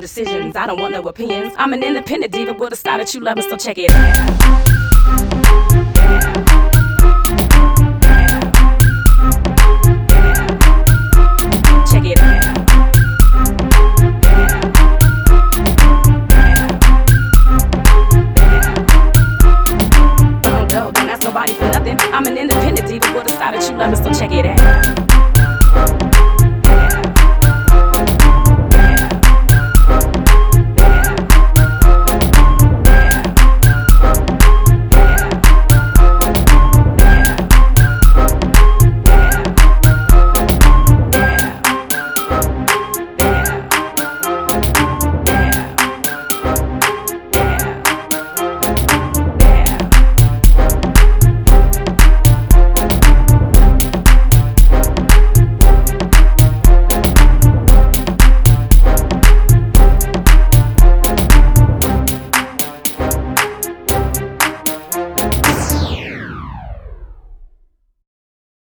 decisions. I don't want no opinions. I'm an independent diva with a style that you love, and so check it out. Nobody for nothing. I'm an independent diva with a style that you love, so check it out.